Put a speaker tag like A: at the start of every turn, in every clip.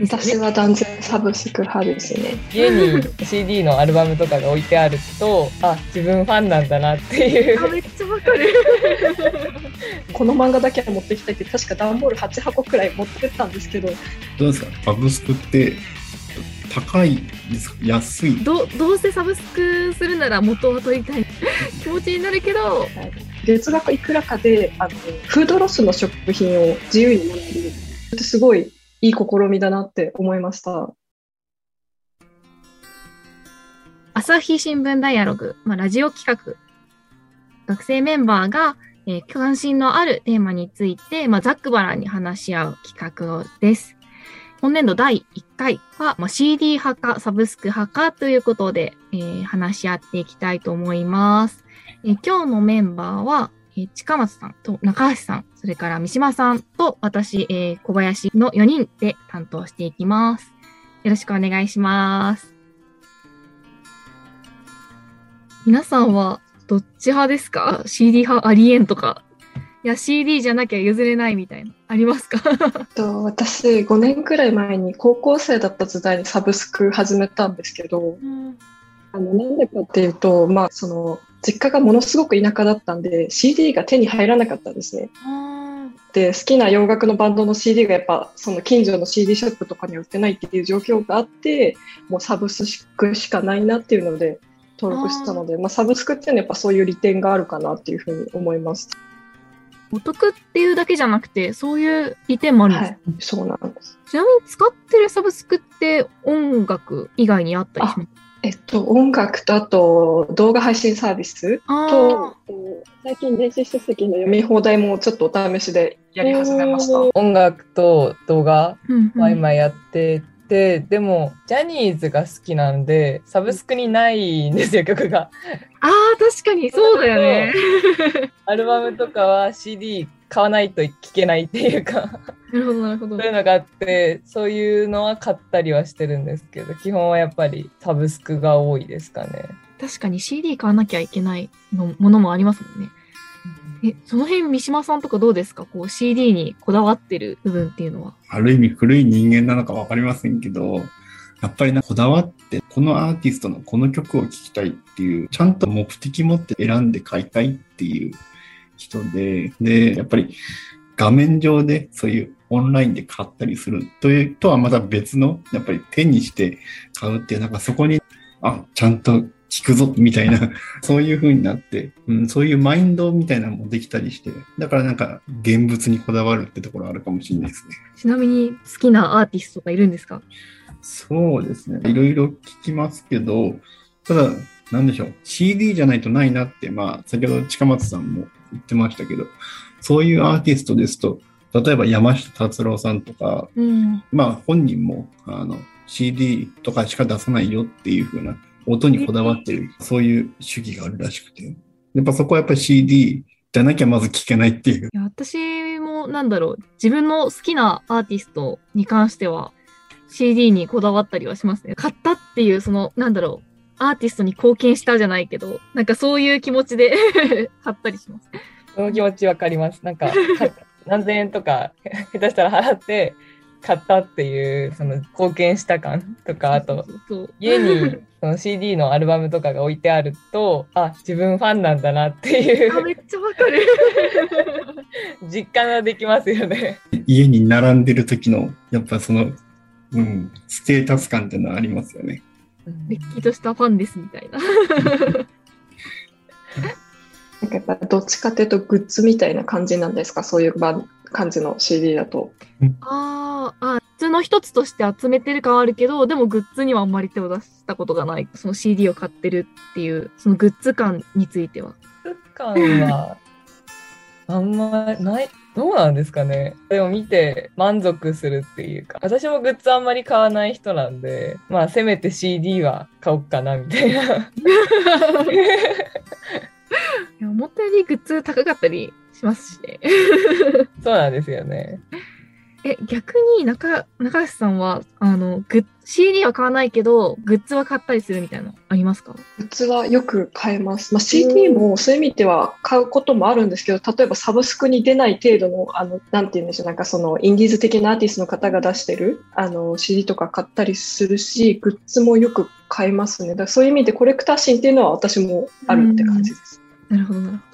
A: 私は断然サブスク派ですね。
B: 家に CD のアルバムとかが置いてあると あ自分ファンなんだなっていう。
C: めっちゃわかる。
A: この漫画だけは持ってきたいって確か段ボール8箱くらい持ってったんですけど。
D: どうですか？サブスクって高いですか？安い？
C: どどうせサブスクするなら元は取りたい。気持ちになるけど、
A: 月額いくらかであのフードロスの食品を自由にもらえる。ってすごいいい試みだなって思いました。
C: 朝日新聞ダイアログ、まあ、ラジオ企画、学生メンバーが、えー関心のあるテーマについて、まあ、ざっくばらんに話し合う企画です。今年度第1回は、まあ、CD 派かサブスク派かということで、えー話し合っていきたいと思います。えー今日のメンバーは、えー近松さんと中橋さん、それから三島さんと私、えー小林の4人で担当していきます。よろしくお願いします。皆さんはどっち派ですか ?CD 派ありえんとか？いや、CD じゃなきゃ譲れないみたいな。ありますか？
A: と私5年くらい前に高校生だった時代にサブスク始めたんですけどあのなんでかっていうと、まあ、その実家がものすごく田舎だったんで CD が手に入らなかったんですね。で好きな洋楽のバンドの CD がやっぱその近所の CD ショップとかに売ってないっていう状況があってもうサブスクしかないなっていうので登録したのでまあ、サブスクっていうのはやっぱそういう利点があるかなっていうふうに思います。
C: お得っていうだけじゃなくて、そういう利点もあるんです、
A: はい、そうなんです。
C: ちなみに使ってるサブスクって音楽以外にあったりします
A: えっと、音楽とあと動画配信サービス
C: あ
A: と、最近電子書籍の読み放題もちょっとお試しでやり始めました。
B: 音楽と動画は今やってて、でもジャニーズが好きなんでサブスクにないんですよ曲が
C: あー、確かにそうだよね。
B: アルバムとかは CD 買わないと聴けないっていうか
C: なるほど、なるほど
B: そう。いうのがあってそういうのは買ったりはしてるんですけど基本はやっぱりサブスクが多いですかね。
C: 確かに CD 買わなきゃいけないのものもありますもんね。え、その辺三島さんとかどうですか？こう CD にこだわってる部分っていうのは。
D: ある意味古い人間なのかわかりませんけど、やっぱりな、こだわって、このアーティストのこの曲を聴きたいっていう、ちゃんと目的持って選んで買いたいっていう人で、で、やっぱり画面上でそういうオンラインで買ったりするというとはまた別の、やっぱり手にして買うっていう、なんかそこに、あ、ちゃんと聞くぞ、みたいな、そういう風になって、うん、そういうマインドみたいなのもできたりして、だからなんか現物にこだわるってところあるかもしれないですね。
C: ちなみに好きなアーティストがいるんですか？
D: そうですね。いろいろ聞きますけど、ただ、なんでしょう。CD じゃないとないなって、まあ、先ほど近松さんも言ってましたけど、そういうアーティストですと、例えば山下達郎さんとか、
C: うん。
D: まあ本人も、あの、CD とかしか出さないよっていう風な、音にこだわってる、そういう主義があるらしくて。やっぱそこはやっぱり CD じゃなきゃまず聞けないっていう。
C: いや私もなんだろう、自分の好きなアーティストに関しては CD にこだわったりはしますね。買ったっていう、その、なんだろう、アーティストに貢献したじゃないけど、なんかそういう気持ちで 買ったりします。
B: その気持ちわかります。なんか、か何千円とか、下手したら払って、買ったっていう、その貢献した感とか、あと、家にその CD のアルバムとかが置いてあると、あ、自分ファンなんだなってい
C: あ、め
B: う
C: っちゃわかる。
B: 実感ができますよね。
D: 家に並んでる時の、やっぱその、うん、ステータス感っていうのはありますよね。
C: れっきとしたファンですみたいな。
A: なんかやっぱどっちかっていうとグッズみたいな感じなんですか？そういうば感じの CD だと。
C: あーあ、普通の一つとして集めてる感はあるけど、でもグッズにはあんまり手を出したことがない。その CD を買ってるっていう、そのグッズ感については。
B: 感は、あんまない、どうなんですかね？でも見て満足するっていうか、私もグッズあんまり買わない人なんで、まあせめて CD は買おうかなみたいな。
C: いや思ったよりグッズ高かったりしますしね。
B: そうなんですよね。
C: え、逆に中、中橋さんは、あの、グッ CD は買わないけど、グッズは買ったりするみたいな、ありますか？
A: グッズはよく買えます。まあ、CD もそういう意味では買うこともあるんですけど、例えばサブスクに出ない程度の、あの、なんて言うんでしょう、なんかその、インディーズ的なアーティストの方が出してる、あの、CD とか買ったりするし、グッズもよく買えますね。だからそういう意味でコレクター心っていうのは私もあるって感じです。
C: なるほど、なるほど。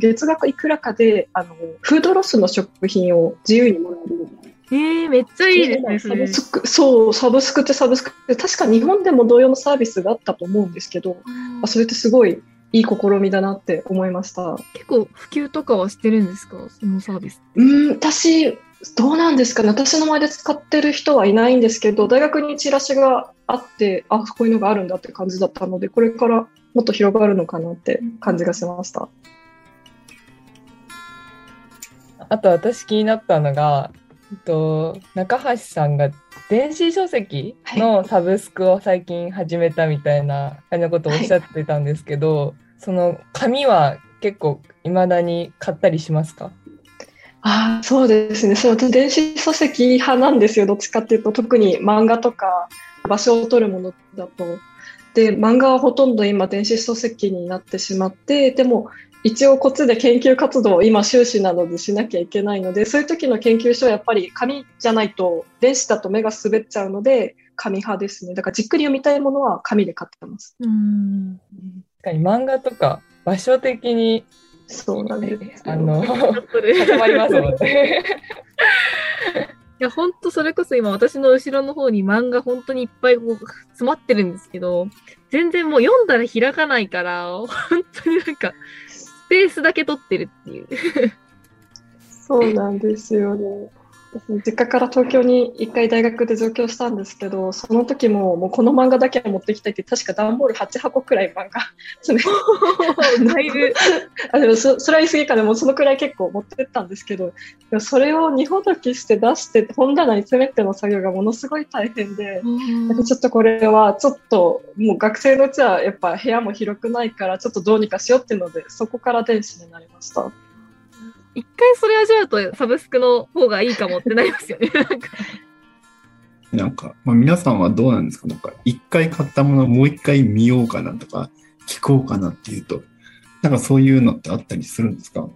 A: 月額いくらかで、あの、フードロスの食品を自由にもらえるみたいな。
C: えー、めっちゃいいですね。サブ
A: スク、そう、サブスクってサブスクって、確か日本でも同様のサービスがあったと思うんですけど、あそれってすごいいい試みだなって思いました。
C: 結構普及とかはしてるんですか？そのサービス。
A: うん、私、どうなんですかね。私の前で使ってる人はいないんですけど、大学にチラシがあって、あ、こういうのがあるんだって感じだったので、これからもっと広がるのかなって感じがしました。
B: あと私気になったのが、えっと、中橋さんが電子書籍のサブスクを最近始めたみたいな感じのことをおっしゃってたんですけど、はい、その紙は結構いまだに買ったりしますか？
A: あそうですね。そう電子書籍派なんですよ。どっちかっていうと、特に漫画とか場所を取るものだと。で、漫画はほとんど今電子書籍になってしまって、でも一応こっちで研究活動を今修士などでしなきゃいけないのでそういう時の研究所はやっぱり紙じゃないと電子だと目が滑っちゃうので紙派ですねだからじっくり読みたいものは紙で買ってます
B: うん確かに漫画とか場所的に
A: そうなんです
B: あの 固まりますもんね
C: いや、ほんとそれこそ今私の後ろの方に漫画本当にいっぱいこう詰まってるんですけど、全然もう読んだら開かないから、本当になんかペースだけ取ってるっていう。
A: そうなんですよね。実家から東京に一回大学で上京したんですけど、その時ももうこの漫画だけは持ってきたいって、確か段ボール8箱くらい漫画詰めだいぶ。あでもそそれは言い過ぎかでもそのくらい結構持ってったんですけど、それを二ほどきして出して本棚に詰めての作業がものすごい大変で、ちょっとこれはちょっともう学生のうちはやっぱ部屋も広くないからちょっとどうにかしようっていうので、そこから電子になりました。
C: 一回それ味わうとサブスクの方がいいかもってなりますよね。
D: なんか、まあ、皆さんはどうなんですか？なんか、一回買ったものをもう一回見ようかなとか、聞こうかなっていうと、なんかそういうのってあったりするんですか？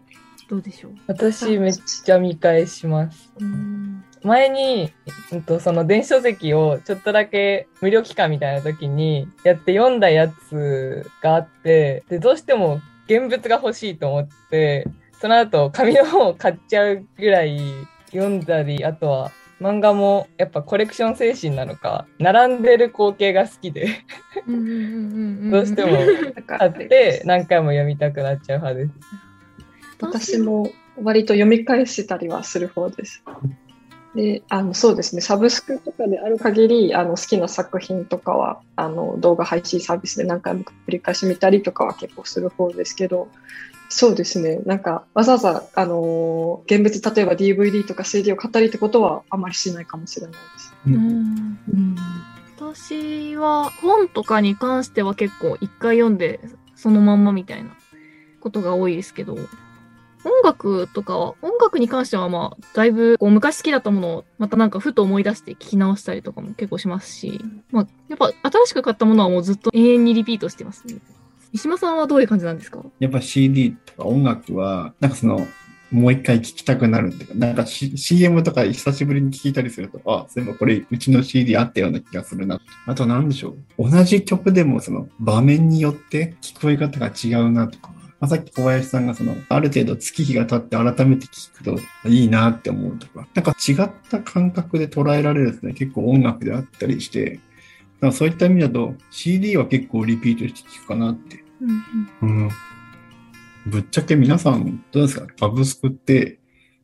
C: どうでしょう？
B: 私めっちゃ見返します。前に、うんと、その電子書籍をちょっとだけ無料期間みたいな時にやって読んだやつがあって、で、どうしても現物が欲しいと思って、その後紙の本を買っちゃうぐらい読んだり、あとは漫画もやっぱコレクション精神なのか、並んでる光景が好きでどうしても買って何回も読みたくなっちゃう派です。
A: 私も割と読み返したりはする方です。であのそうですね、サブスクとかである限りあの好きな作品とかはあの動画配信サービスで何回も繰り返し見たりとかは結構する方ですけど、そうですね。なんか、わざわざ、あのー、現物、例えば DVD とか CD を買ったりってことはあまりしないかもしれないです。うん、
C: うん、私は、本とかに関しては結構一回読んで、そのまんまみたいなことが多いですけど、音楽とかは、音楽に関してはまあ、だいぶこう昔好きだったものをまたなんかふと思い出して聞き直したりとかも結構しますし、まあ、やっぱ新しく買ったものはもうずっと永遠にリピートしてますね。三島さんはどういう感じなんですか？
D: やっぱ CD とか音楽は、なんかその、もう一回聴きたくなるっていうか、なんか、C、CM とか久しぶりに聴いたりすると、あ、そういえばこれうちの CD あったような気がするな。あと何でしょう。同じ曲でもその場面によって聞こえ方が違うなとか、まあ、さっき小林さんがその、ある程度月日が経って改めて聞くといいなって思うとか、なんか違った感覚で捉えられるですね、結構音楽であったりして、そういった意味だと CD は結構リピートして聞くかなって。うん、ぶっちゃけ皆さん、どうですか？サブスクって、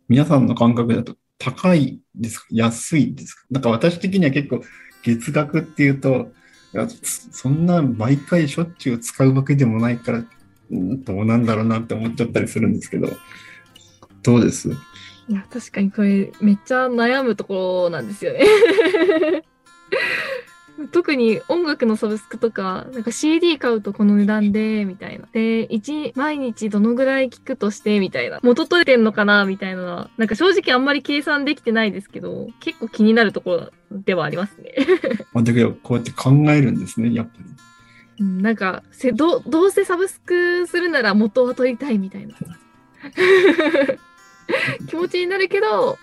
D: 皆さんの感覚だと高いですか？安いですか？なんか私的には結構月額っていうと、そんな毎回しょっちゅう使うわけでもないから、どうなんだろうなって思っちゃったりするんですけど、どうです？
C: いや、確かにこれめっちゃ悩むところなんですよね特に音楽のサブスクとか、なんか CD 買うとこの値段で、みたいな。で、1、毎日どのぐらい聞くとして、みたいな。元取れてんのかな、みたいな。なんか正直あんまり計算できてないですけど、結構気になるところではありますね。
D: だけど、こうやって考えるんですね、やっぱり。
C: うん、なんかせど、どうせサブスクするなら元は取りたいみたいな。気持ちになるけど、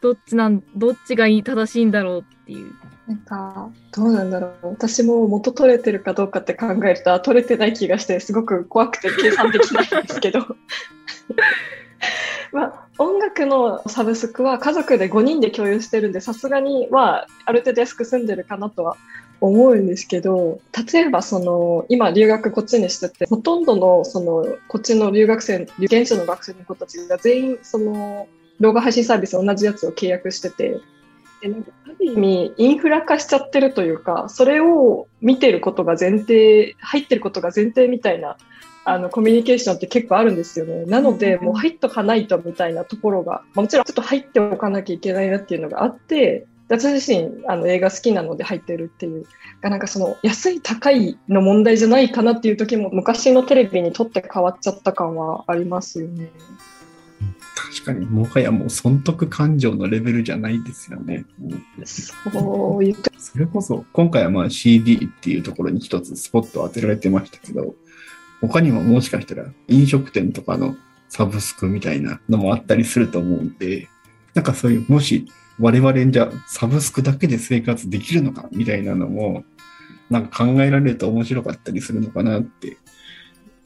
C: どっちなん、どっちがいい正しいんだろうっていう。
A: なんか、どうなんだろう。私も元取れてるかどうかって考えると、取れてない気がして、すごく怖くて計算できないんですけど。まあ、音楽のサブスクは家族で5人で共有してるんで、さすがに、まあ、ある程度安く済んでるかなとは思うんですけど、例えばその、今留学こっちにしてて、ほとんどのその、こっちの留学生、現地の学生の子たちが全員その、動画配信サービス同じやつを契約してて、でなんかある意味インフラ化しちゃってるというか、それを見てることが前提、入ってることが前提みたいなあのコミュニケーションって結構あるんですよね。なので、もう入っとかないとみたいなところが、もちろんちょっと入っておかなきゃいけないなっていうのがあって、私自身あの映画好きなので入ってるっていうなんかその安い高いの問題じゃないかなっていう時も昔のテレビにとって変わっちゃった感はありますよね。
D: 確かにもはやもう損得感情のレベルじゃないですよね。
A: そういう
D: それこそ今回はまあ CD っていうところに一つスポットを当てられてましたけど他にももしかしたら飲食店とかのサブスクみたいなのもあったりすると思うんでなんかそういうもし我々じゃサブスクだけで生活できるのかみたいなのも、なんか考えられると面白かったりするのかなって。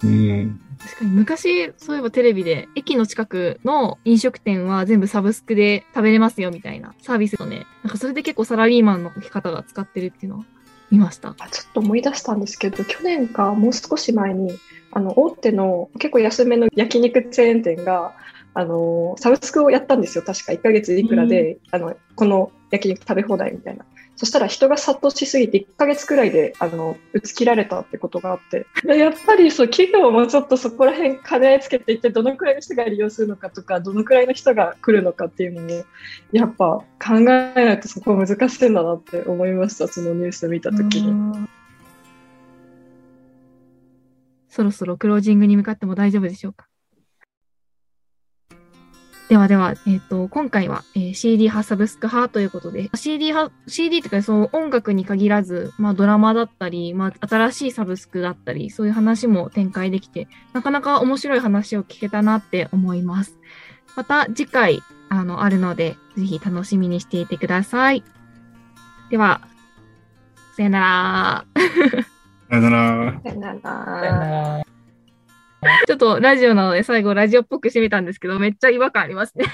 D: うん。
C: 確かに昔、そういえばテレビで、駅の近くの飲食店は全部サブスクで食べれますよみたいなサービスのね、なんかそれで結構サラリーマンの方が使ってるっていうのを見ました。
A: ちょっと思い出したんですけど、去年かもう少し前に、あの、大手の結構安めの焼肉チェーン店が、あの、サブスクをやったんですよ。確か1ヶ月いくらで、うん、あの、この焼肉食べ放題みたいな。そしたら人が殺到しすぎて1ヶ月くらいで、あの、打ち切られたってことがあって。やっぱりそう、企業もちょっとそこら辺金つけていって、どのくらいの人が利用するのかとか、どのくらいの人が来るのかっていうのも、やっぱ考えないとそこ難しいんだなって思いました。そのニュースを見たときに。
C: そろそろクロージングに向かっても大丈夫でしょうか？ではでは、えっ、ー、と、今回は、えー、CD 派サブスク派ということで、CD 派、CD っていうか、その音楽に限らず、まあドラマだったり、まあ新しいサブスクだったり、そういう話も展開できて、なかなか面白い話を聞けたなって思います。また次回、あの、あるので、ぜひ楽しみにしていてください。では、さよな
D: ら。さよな
A: ら。さよなら。
C: ちょっとラジオなので最後ラジオっぽくしてみたんですけど、めっちゃ違和感ありますね。